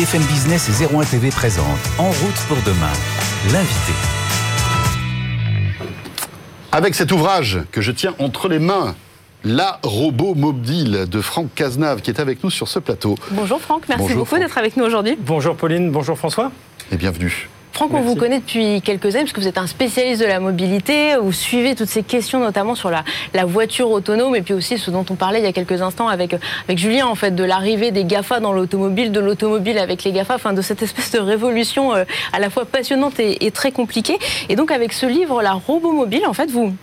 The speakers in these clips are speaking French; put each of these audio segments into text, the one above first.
BFM Business et 01 TV présente En route pour demain, l'invité. Avec cet ouvrage que je tiens entre les mains, la robot mobile de Franck Cazenave qui est avec nous sur ce plateau. Bonjour Franck, merci beaucoup d'être avec nous aujourd'hui. Bonjour Pauline, bonjour François. Et bienvenue. Franck, on vous connaît depuis quelques années, puisque vous êtes un spécialiste de la mobilité. Vous suivez toutes ces questions, notamment sur la, voiture autonome, et puis aussi ce dont on parlait il y a quelques instants avec, avec Julien, en fait, de l'arrivée des GAFA dans l'automobile, de l'automobile avec les GAFA, enfin, de cette espèce de révolution euh, à la fois passionnante et, très compliquée. Et donc, avec ce livre, La robot mobile, en fait, vous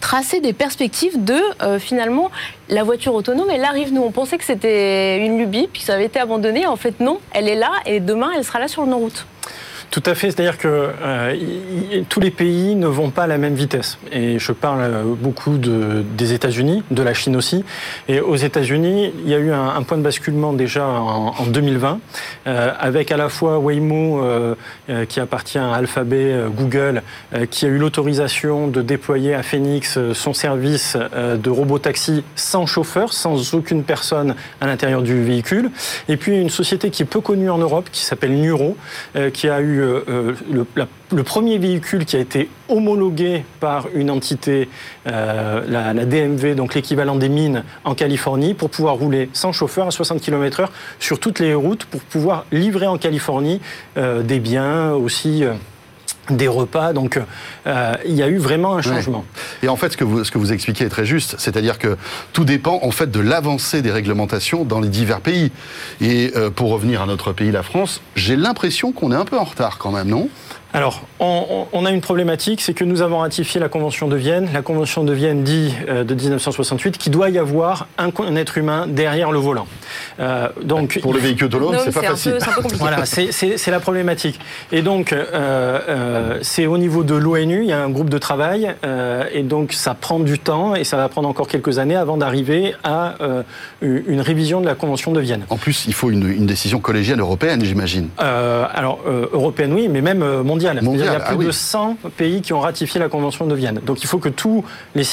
tracez des perspectives de euh, finalement la voiture autonome elle arrive nous on pensait que c'était une lubie puis ça avait été abandonné en fait non elle est là et demain elle sera là sur nos routes tout à fait, c'est-à-dire que euh, tous les pays ne vont pas à la même vitesse. Et je parle euh, beaucoup de, des États-Unis, de la Chine aussi. Et aux États-Unis, il y a eu un, point de basculement déjà en, 2020, euh, avec à la fois Waymo, qui appartient à Alphabet, Google, qui a eu l'autorisation de déployer à Phoenix son service de robot-taxi sans chauffeur, sans aucune personne à l'intérieur du véhicule. Et puis une société qui est peu connue en Europe, qui s'appelle Nuro, qui a eu euh, le, premier véhicule qui a été homologué par une entité, euh, la, DMV, donc l'équivalent des mines en Californie, pour pouvoir rouler sans chauffeur à 60 km/h sur toutes les routes, pour pouvoir livrer en Californie euh, des biens aussi des repas. Donc, euh, il y a eu vraiment un changement. Et en fait, ce que vous, expliquez est très juste. C'est-à-dire que tout dépend, en fait, de l'avancée des réglementations dans les divers pays. Et euh, pour revenir à notre pays, la France, j'ai l'impression qu'on est un peu en retard quand même, non? Alors, on, a une problématique, c'est que nous avons ratifié la Convention de Vienne. La Convention de Vienne dit euh, de 1968 qu'il doit y avoir un, être humain derrière le volant. Euh, donc, pour le véhicule autonome, c'est pas facile. voilà, c'est la problématique. Et donc, euh, c'est au niveau de l'ONU, il y a un groupe de travail, et donc ça prend du temps et ça va prendre encore quelques années avant d'arriver à une révision de la Convention de Vienne. En plus, il faut une, une décision collégiale européenne, j'imagine. alors, européenne, oui, mais même mondiale il y a plus ah de 100 pays qui ont ratifié la Convention de Vienne. Donc il faut que tous les,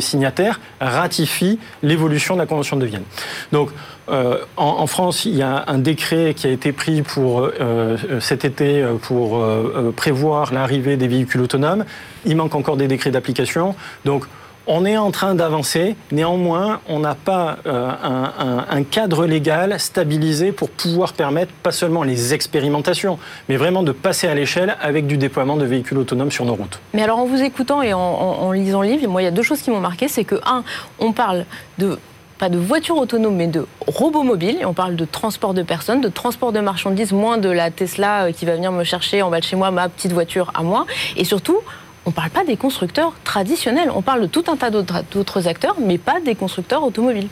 signataires ratifient l'évolution de la Convention de Vienne. Donc euh, en, France, il y a un décret qui a été pris pour euh, cet été pour euh, prévoir l'arrivée des véhicules autonomes. Il manque encore des décrets d'application. Donc on est en train d'avancer, néanmoins, on n'a pas euh, un, cadre légal stabilisé pour pouvoir permettre pas seulement les expérimentations, mais vraiment de passer à l'échelle avec du déploiement de véhicules autonomes sur nos routes. Mais alors en vous écoutant et en, lisant le livre, moi il y a deux choses qui m'ont marqué, c'est que un, on parle de pas de voitures autonomes, mais de robots mobiles. On parle de transport de personnes, de transport de marchandises, moins de la Tesla euh, qui va venir me chercher en bas de chez moi ma petite voiture à moi. Et surtout, on ne parle pas des constructeurs traditionnels, on parle de tout un tas d'autres acteurs, mais pas des constructeurs automobiles.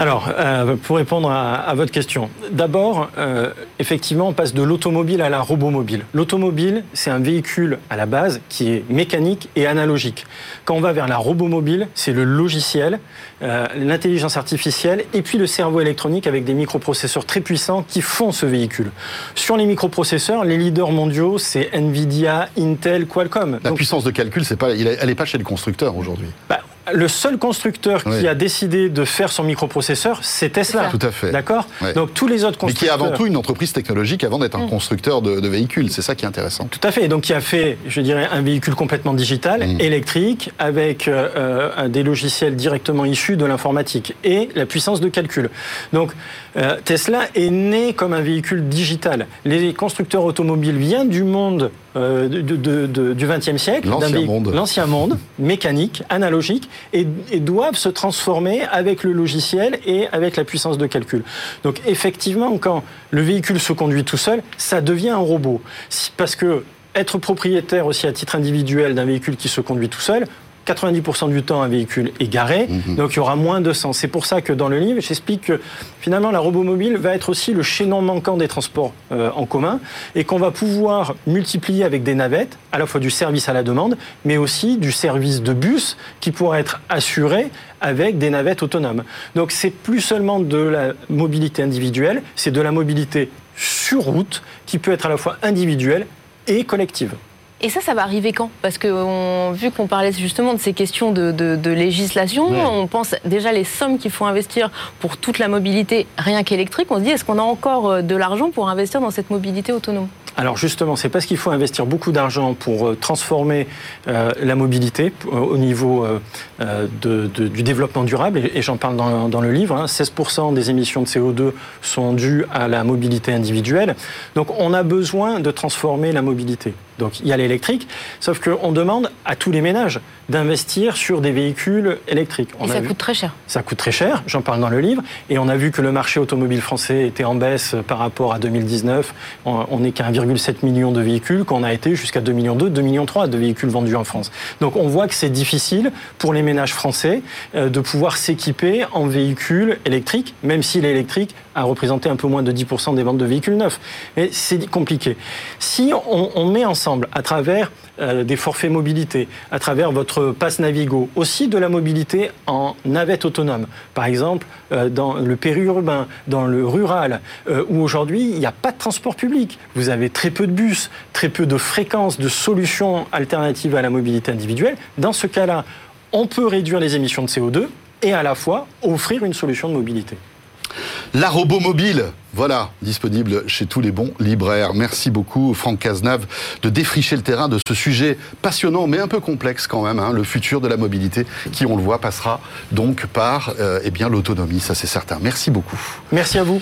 Alors, euh, pour répondre à, votre question, d'abord, euh, effectivement, on passe de l'automobile à la robomobile. L'automobile, c'est un véhicule à la base qui est mécanique et analogique. Quand on va vers la robomobile, c'est le logiciel, euh, l'intelligence artificielle et puis le cerveau électronique avec des microprocesseurs très puissants qui font ce véhicule. Sur les microprocesseurs, les leaders mondiaux, c'est Nvidia, Intel, Qualcomm. La puissance de calcul, pas, elle n'est pas chez le constructeur aujourd'hui. Bah, le seul constructeur qui a décidé de faire son microprocesseur, c'est Tesla. Tout à fait. D'accord Donc tous les autres constructeurs. Mais qui est avant tout une entreprise technologique avant d'être un mm. constructeur de, véhicules. C'est ça qui est intéressant. Tout à fait. Donc qui a fait, je dirais, un véhicule complètement digital, mm. électrique, avec euh, euh, des logiciels directement issus de l'informatique et la puissance de calcul. Donc euh, Tesla est né comme un véhicule digital. Les constructeurs automobiles viennent du monde euh, du XXe siècle, l'ancien monde. l'ancien monde, mécanique, analogique, et, doivent se transformer avec le logiciel et avec la puissance de calcul. Donc effectivement, quand le véhicule se conduit tout seul, ça devient un robot. Parce que être propriétaire aussi à titre individuel d'un véhicule qui se conduit tout seul, 90% du temps, un véhicule est garé, mhm. donc il y aura moins de sens. C'est pour ça que dans le livre, j'explique que finalement, la robomobile va être aussi le chaînon manquant des transports euh, en commun et qu'on va pouvoir multiplier avec des navettes, à la fois du service à la demande, mais aussi du service de bus qui pourra être assuré avec des navettes autonomes. Donc c'est plus seulement de la mobilité individuelle, c'est de la mobilité sur route qui peut être à la fois individuelle et collective. Et ça, ça va arriver quand? Parce que vu qu'on parlait justement de ces questions de, législation, on pense déjà les sommes qu'il faut investir pour toute la mobilité rien qu'électrique. On se dit, est-ce qu'on a encore euh, de l'argent pour investir dans cette mobilité autonome? Alors justement, c'est parce qu'il faut investir beaucoup d'argent pour euh, transformer euh, la mobilité au niveau du développement durable, et, j'en parle dans, le livre, 16% hein. des émissions de CO2 sont dues à la mobilité individuelle. Donc on a besoin de transformer la mobilité. Donc il y a l'électrique, sauf qu'on demande à tous les ménages d'investir sur des véhicules électriques. et ça coûte très cher. Ça coûte très cher, j'en parle dans le livre, et on a vu que le marché automobile français était en baisse par rapport à 2019. On n'est qu'à 1,7 million de véhicules, qu'on a été jusqu'à 2 millions 2, 2 millions 3 de véhicules vendus en France. Donc on voit que c'est difficile pour les ménages français euh, de pouvoir s'équiper en véhicules électriques, même si l'électrique a représenté un peu moins de 10% des ventes de véhicules neufs. Mais c'est compliqué. Si on, on met ensemble à travers euh, des forfaits mobilité, à travers votre passe Navigo, aussi de la mobilité en navette autonome. Par exemple, euh, dans le périurbain, dans le rural, euh, où aujourd'hui il n'y a pas de transport public. Vous avez très peu de bus, très peu de fréquences, de solutions alternatives à la mobilité individuelle. Dans ce cas-là, on peut réduire les émissions de CO2 et à la fois offrir une solution de mobilité. La robot mobile, voilà, disponible chez tous les bons libraires. Merci beaucoup, Franck Cazenave, de défricher le terrain de ce sujet passionnant, mais un peu complexe quand même. Hein, le futur de la mobilité, qui, on le voit, passera donc par euh, eh l'autonomie, ça c'est certain. Merci beaucoup. Merci à vous.